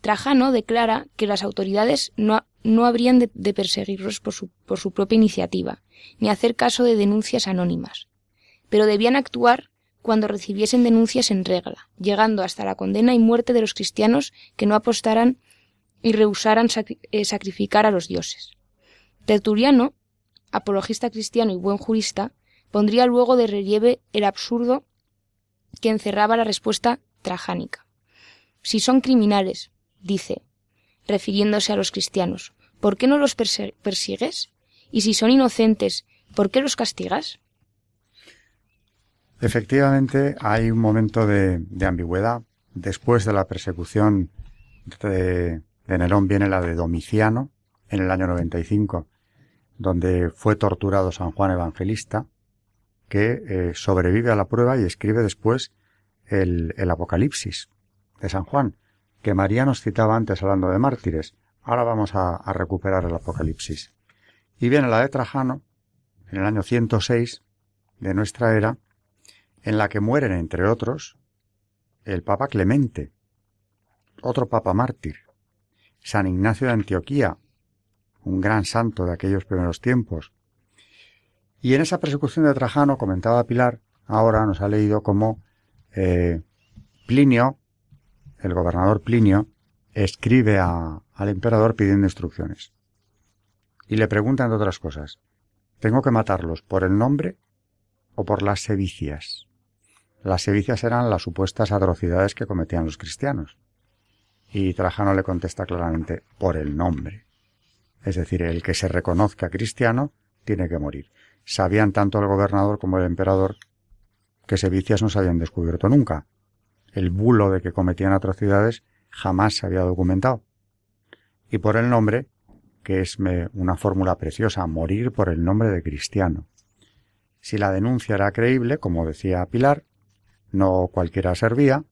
Speaker 4: Trajano declara que las autoridades no, no habrían de, perseguirlos por su, por su propia iniciativa, ni hacer caso de denuncias anónimas, pero debían actuar cuando recibiesen denuncias en regla, llegando hasta la condena y muerte de los cristianos que no apostaran y rehusaran eh, sacrificar a los dioses. Tertuliano, apologista cristiano y buen jurista, pondría luego de relieve el absurdo que encerraba la respuesta trajánica. Si son criminales, dice, refiriéndose a los cristianos, ¿por qué no los persigues? Y si son inocentes, ¿por qué los castigas?
Speaker 1: Efectivamente, hay un momento de, ambigüedad. Después de la persecución de, Nerón viene la de Domiciano, en el año 95, donde fue torturado San Juan Evangelista, que eh, sobrevive a la prueba y escribe después el, Apocalipsis de San Juan, que María nos citaba antes hablando de mártires. Ahora vamos a, a recuperar el Apocalipsis. Y viene la de Trajano, en el año 106 de nuestra era, en la que mueren, entre otros, el Papa Clemente, otro Papa mártir, San Ignacio de Antioquía, un gran santo de aquellos primeros tiempos. Y en esa persecución de Trajano, comentaba Pilar, ahora nos ha leído cómo eh, Plinio, el gobernador Plinio, escribe al emperador pidiendo instrucciones. Y le pregunta, entre otras cosas, ¿tengo que matarlos por el nombre o por las sedicias? Las sedicias eran las supuestas atrocidades que cometían los cristianos. Y Trajano le contesta claramente, por el nombre. Es decir, el que se reconozca cristiano tiene que morir. Sabían tanto el gobernador como el emperador que sedicias no se habían descubierto nunca. El bulo de que cometían atrocidades jamás se había documentado. Y por el nombre, que es una fórmula preciosa, morir por el nombre de cristiano. Si la denuncia era creíble, como decía Pilar, no cualquiera servía,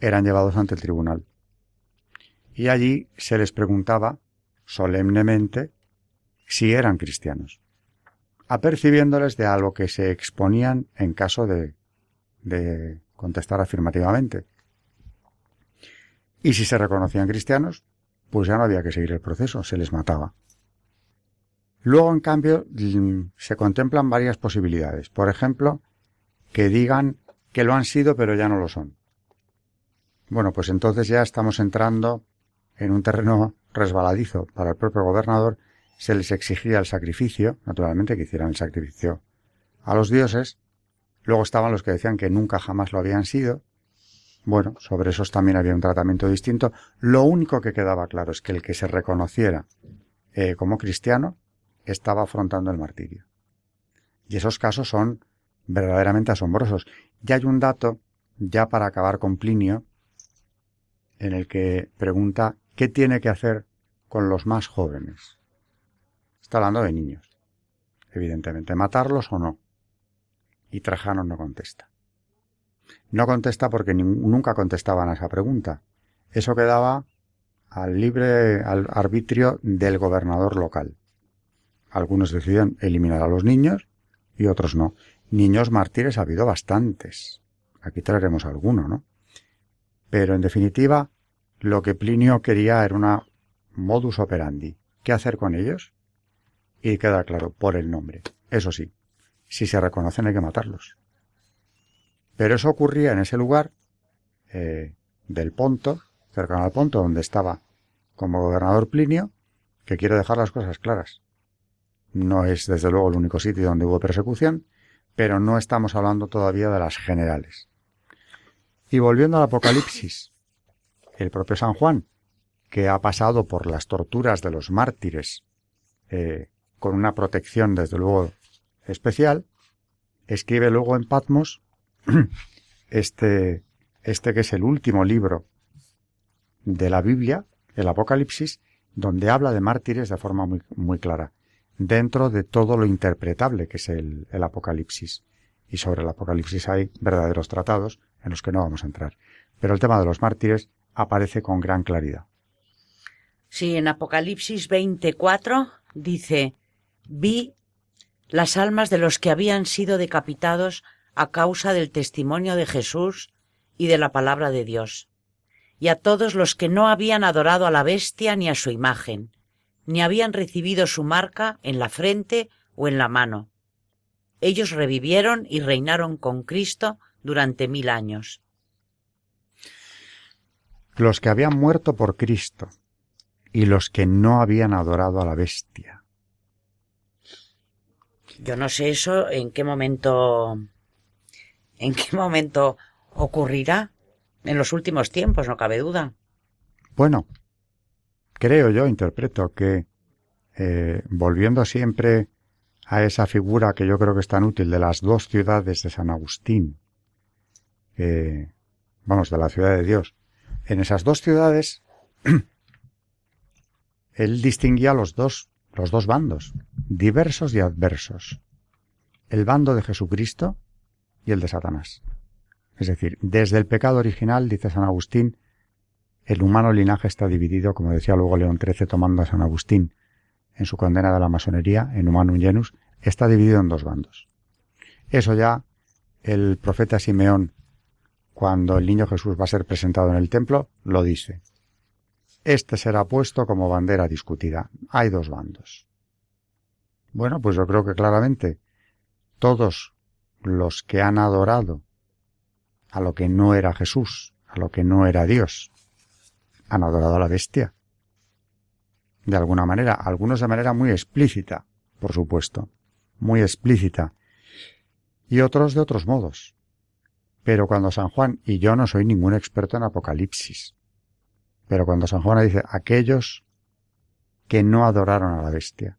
Speaker 1: eran llevados ante el tribunal. Y allí se les preguntaba solemnemente si eran cristianos, apercibiéndoles de algo que se exponían en caso de, de contestar afirmativamente. Y si se reconocían cristianos, pues ya no había que seguir el proceso, se les mataba. Luego, en cambio, mm, se contemplan varias posibilidades. Por ejemplo, que digan que lo han sido pero ya no lo son. Bueno, pues entonces ya estamos entrando en un terreno resbaladizo. Para el propio gobernador se les exigía el sacrificio, naturalmente que hicieran el sacrificio a los dioses. Luego estaban los que decían que nunca jamás lo habían sido. Bueno, sobre esos también había un tratamiento distinto. Lo único que quedaba claro es que el que se reconociera eh, como cristiano estaba afrontando el martirio. Y esos casos son verdaderamente asombrosos. Y hay un dato, ya para acabar con Plinio, en el que pregunta qué tiene que hacer con los más jóvenes. Está hablando de niños, evidentemente, matarlos o no. Y Trajano no contesta. No contesta porque nunca contestaban a esa pregunta. Eso quedaba al libre al arbitrio del gobernador local. Algunos deciden eliminar a los niños y otros no. Niños mártires ha habido bastantes. Aquí traeremos alguno, ¿no? Pero en definitiva, lo que Plinio quería era una modus operandi. ¿Qué hacer con ellos? Y queda claro, por el nombre. Eso sí, si se reconocen hay que matarlos. Pero eso ocurría en ese lugar eh, del Ponto, cercano al Ponto, donde estaba como gobernador Plinio, que quiere dejar las cosas claras. No es desde luego el único sitio donde hubo persecución, pero no estamos hablando todavía de las generales. Y volviendo al Apocalipsis, el propio San Juan, que ha pasado por las torturas de los mártires eh, con una protección desde luego especial, escribe luego en Patmos *clears throat* este, este que es el último libro de la Biblia, el Apocalipsis, donde habla de mártires de forma muy, muy clara dentro de todo lo interpretable que es el, Apocalipsis. Y sobre el Apocalipsis hay verdaderos tratados en los que no vamos a entrar. Pero el tema de los mártires aparece con gran claridad.
Speaker 2: Sí, en Apocalipsis 24 dice, vi las almas de los que habían sido decapitados a causa del testimonio de Jesús y de la palabra de Dios, y a todos los que no habían adorado a la bestia ni a su imagen, ni habían recibido su marca en la frente o en la mano. Ellos revivieron y reinaron con Cristo durante mil años.
Speaker 1: Los que habían muerto por Cristo y los que no habían adorado a la bestia.
Speaker 2: Yo no sé eso en qué momento en qué momento ocurrirá. En los últimos tiempos, no cabe duda.
Speaker 1: Bueno, creo yo, interpreto que eh, volviendo siempre a esa figura que yo creo que es tan útil de las dos ciudades de San Agustín, vamos, de la ciudad de Dios, en esas dos ciudades *clears throat* él distinguía los dos, los dos bandos, diversos y adversos, el bando de Jesucristo y el de Satanás. Es decir, desde el pecado original, dice San Agustín, el humano linaje está dividido, como decía luego León XIII tomando a San Agustín en su condena de la masonería, en Humanum Genus, está dividido en dos bandos. Eso ya el profeta Simeón, cuando el niño Jesús va a ser presentado en el templo, lo dice. Este será puesto como bandera discutida. Hay dos bandos. Bueno, pues yo creo que claramente todos los que han adorado a lo que no era Jesús, a lo que no era Dios, han adorado a la bestia. De alguna manera, algunos de manera muy explícita, por supuesto, muy explícita, y otros de otros modos. Pero cuando San Juan, y yo no soy ningún experto en Apocalipsis, pero cuando San Juan dice aquellos que no adoraron a la bestia.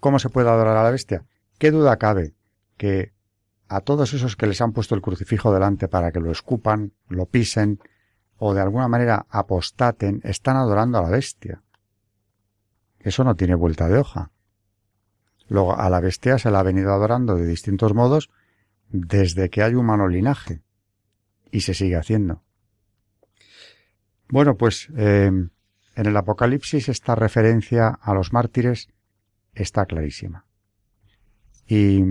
Speaker 1: ¿Cómo se puede adorar a la bestia? ¿Qué duda cabe que a todos esos que les han puesto el crucifijo delante para que lo escupan, lo pisen, o de alguna manera apostaten, están adorando a la bestia. Eso no tiene vuelta de hoja. Luego, a la bestia se la ha venido adorando de distintos modos desde que hay humano linaje. Y se sigue haciendo. Bueno, pues eh, en el Apocalipsis esta referencia a los mártires está clarísima. Y,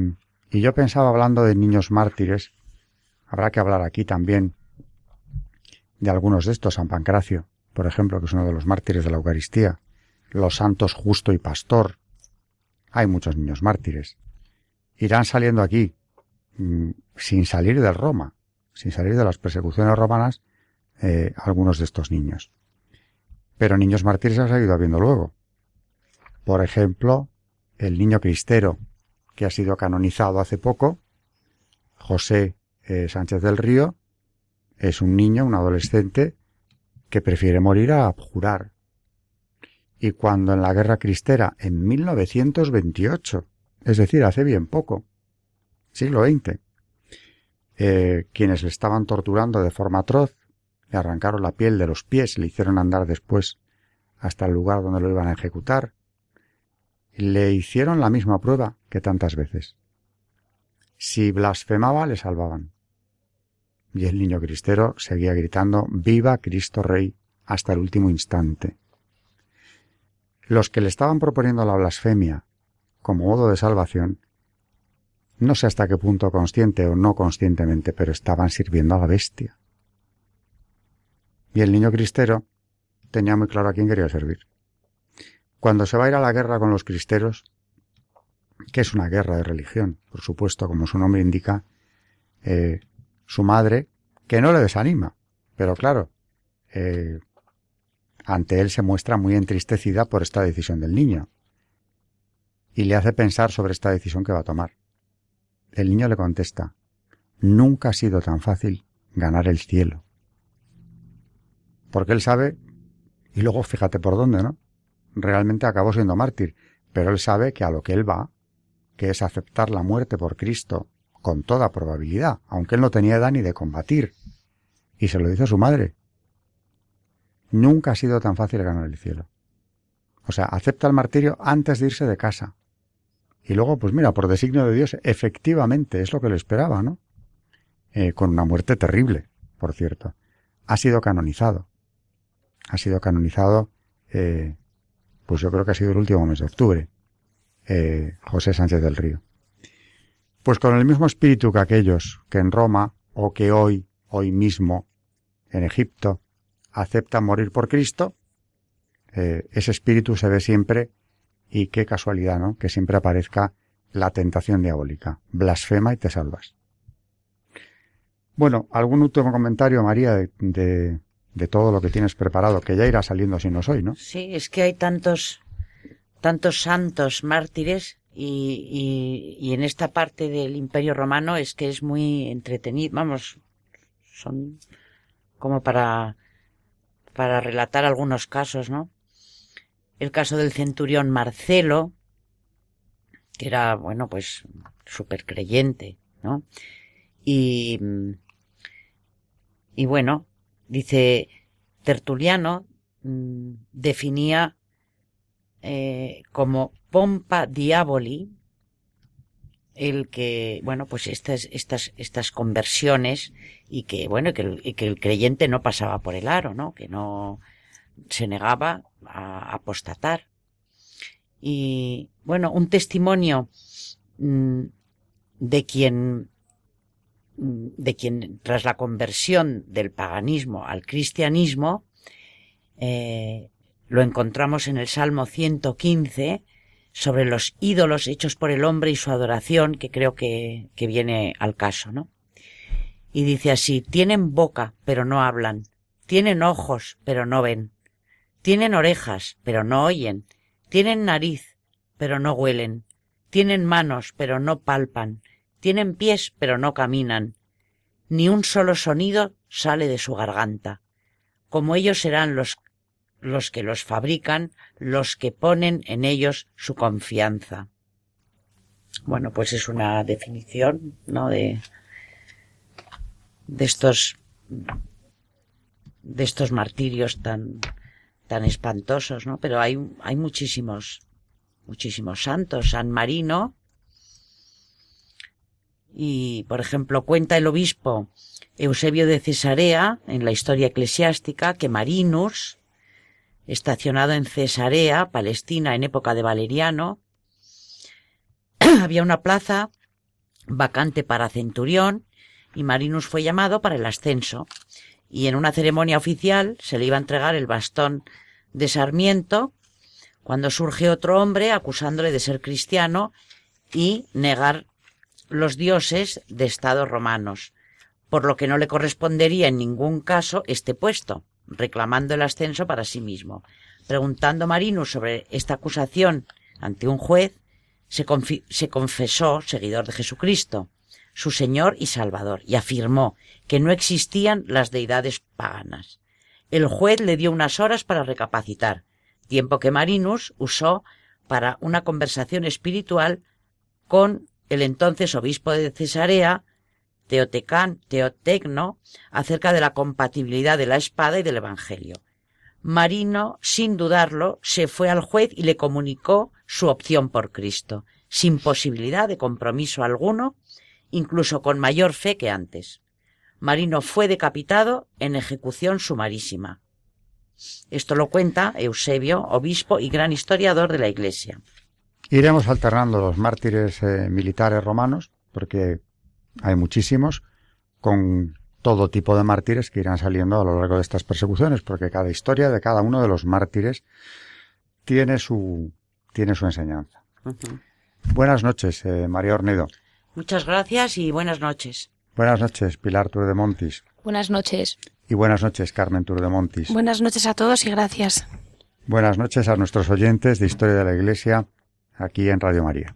Speaker 1: y yo pensaba hablando de niños mártires Habrá que hablar aquí también de algunos de estos, San Pancracio, por ejemplo, que es uno de los mártires de la Eucaristía, los santos justo y pastor. Hay muchos niños mártires. Irán saliendo aquí, mm, sin salir de Roma, sin salir de las persecuciones romanas, eh, algunos de estos niños. Pero niños mártires ha seguido habiendo luego. Por ejemplo, el niño cristero, que ha sido canonizado hace poco, José eh, Sánchez del Río, es un niño, un adolescente, que prefiere morir a jurar. Y cuando en la guerra cristera, en 1928, es decir, hace bien poco, siglo XX, eh, quienes le estaban torturando de forma atroz, le arrancaron la piel de los pies, le hicieron andar después hasta el lugar donde lo iban a ejecutar, le hicieron la misma prueba que tantas veces. Si blasfemaba, le salvaban. Y el niño cristero seguía gritando Viva Cristo Rey hasta el último instante. Los que le estaban proponiendo la blasfemia como modo de salvación, no sé hasta qué punto consciente o no conscientemente, pero estaban sirviendo a la bestia. Y el niño cristero tenía muy claro a quién quería servir. Cuando se va a ir a la guerra con los cristeros, que es una guerra de religión, por supuesto, como su nombre indica, eh, su madre, que no le desanima, pero claro, eh, ante él se muestra muy entristecida por esta decisión del niño y le hace pensar sobre esta decisión que va a tomar. El niño le contesta, nunca ha sido tan fácil ganar el cielo. Porque él sabe, y luego fíjate por dónde, ¿no? realmente acabó siendo mártir, pero él sabe que a lo que él va, que es aceptar la muerte por Cristo, con toda probabilidad, aunque él no tenía edad ni de combatir, y se lo dice a su madre. Nunca ha sido tan fácil ganar el cielo. O sea, acepta el martirio antes de irse de casa. Y luego, pues mira, por designio de Dios, efectivamente es lo que le esperaba, ¿no? Eh, con una muerte terrible, por cierto. Ha sido canonizado. Ha sido canonizado eh, pues yo creo que ha sido el último mes de octubre, eh, José Sánchez del Río. Pues con el mismo espíritu que aquellos que en Roma o que hoy, hoy mismo, en Egipto, aceptan morir por Cristo, ese espíritu se ve siempre y qué casualidad, ¿no? Que siempre aparezca la tentación diabólica. Blasfema y te salvas. Bueno, algún último comentario, María, de, de todo lo que tienes preparado, que ya irá saliendo si no soy, ¿no?
Speaker 2: Sí, es que hay tantos, tantos santos mártires y, y, en esta parte del Imperio Romano es que es muy entretenido, vamos, son como para, para relatar algunos casos, ¿no? El caso del centurión Marcelo, que era, bueno, pues súper creyente, ¿no? Y, y bueno, Dice, Tertuliano mm, definía eh, como pompa diaboli el que, bueno, pues estas, estas, estas conversiones y que, bueno, que el, que el creyente no pasaba por el aro, ¿no? Que no se negaba a apostatar. Y, bueno, un testimonio mm, de quien de quien tras la conversión del paganismo al cristianismo, eh, lo encontramos en el Salmo 115 sobre los ídolos hechos por el hombre y su adoración, que creo que, que viene al caso, ¿no? Y dice así, tienen boca, pero no hablan, tienen ojos, pero no ven, tienen orejas, pero no oyen, tienen nariz, pero no huelen, tienen manos, pero no palpan, tienen pies, pero no caminan. Ni un solo sonido sale de su garganta. Como ellos serán los, los que los fabrican, los que ponen en ellos su confianza. Bueno, pues es una definición, ¿no? De, de estos, de estos martirios tan, tan espantosos, ¿no? Pero hay, hay muchísimos, muchísimos santos. San Marino, y, por ejemplo, cuenta el obispo Eusebio de Cesarea, en la historia eclesiástica, que Marinus, estacionado en Cesarea, Palestina, en época de Valeriano, *clears throat* había una plaza vacante para centurión y Marinus fue llamado para el ascenso. Y en una ceremonia oficial se le iba a entregar el bastón de Sarmiento cuando surge otro hombre acusándole de ser cristiano y negar los dioses de estados romanos, por lo que no le correspondería en ningún caso este puesto, reclamando el ascenso para sí mismo. Preguntando Marinus sobre esta acusación ante un juez, se, se confesó seguidor de Jesucristo, su Señor y Salvador, y afirmó que no existían las deidades paganas. El juez le dio unas horas para recapacitar, tiempo que Marinus usó para una conversación espiritual con el entonces obispo de Cesarea, Teotecán, Teotecno, acerca de la compatibilidad de la espada y del Evangelio. Marino, sin dudarlo, se fue al juez y le comunicó su opción por Cristo, sin posibilidad de compromiso alguno, incluso con mayor fe que antes. Marino fue decapitado en ejecución sumarísima. Esto lo cuenta Eusebio, obispo y gran historiador de la Iglesia.
Speaker 1: Iremos alternando los mártires eh, militares romanos, porque hay muchísimos, con todo tipo de mártires que irán saliendo a lo largo de estas persecuciones, porque cada historia de cada uno de los mártires tiene su, tiene su enseñanza. Buenas noches, eh, María Ornedo.
Speaker 2: Muchas gracias y buenas noches.
Speaker 1: Buenas noches, Pilar Tour de Montis.
Speaker 3: Buenas noches.
Speaker 1: Y buenas noches, Carmen Tour de Montis.
Speaker 5: Buenas noches a todos y gracias.
Speaker 1: Buenas noches a nuestros oyentes de Historia de la Iglesia aquí en Radio María.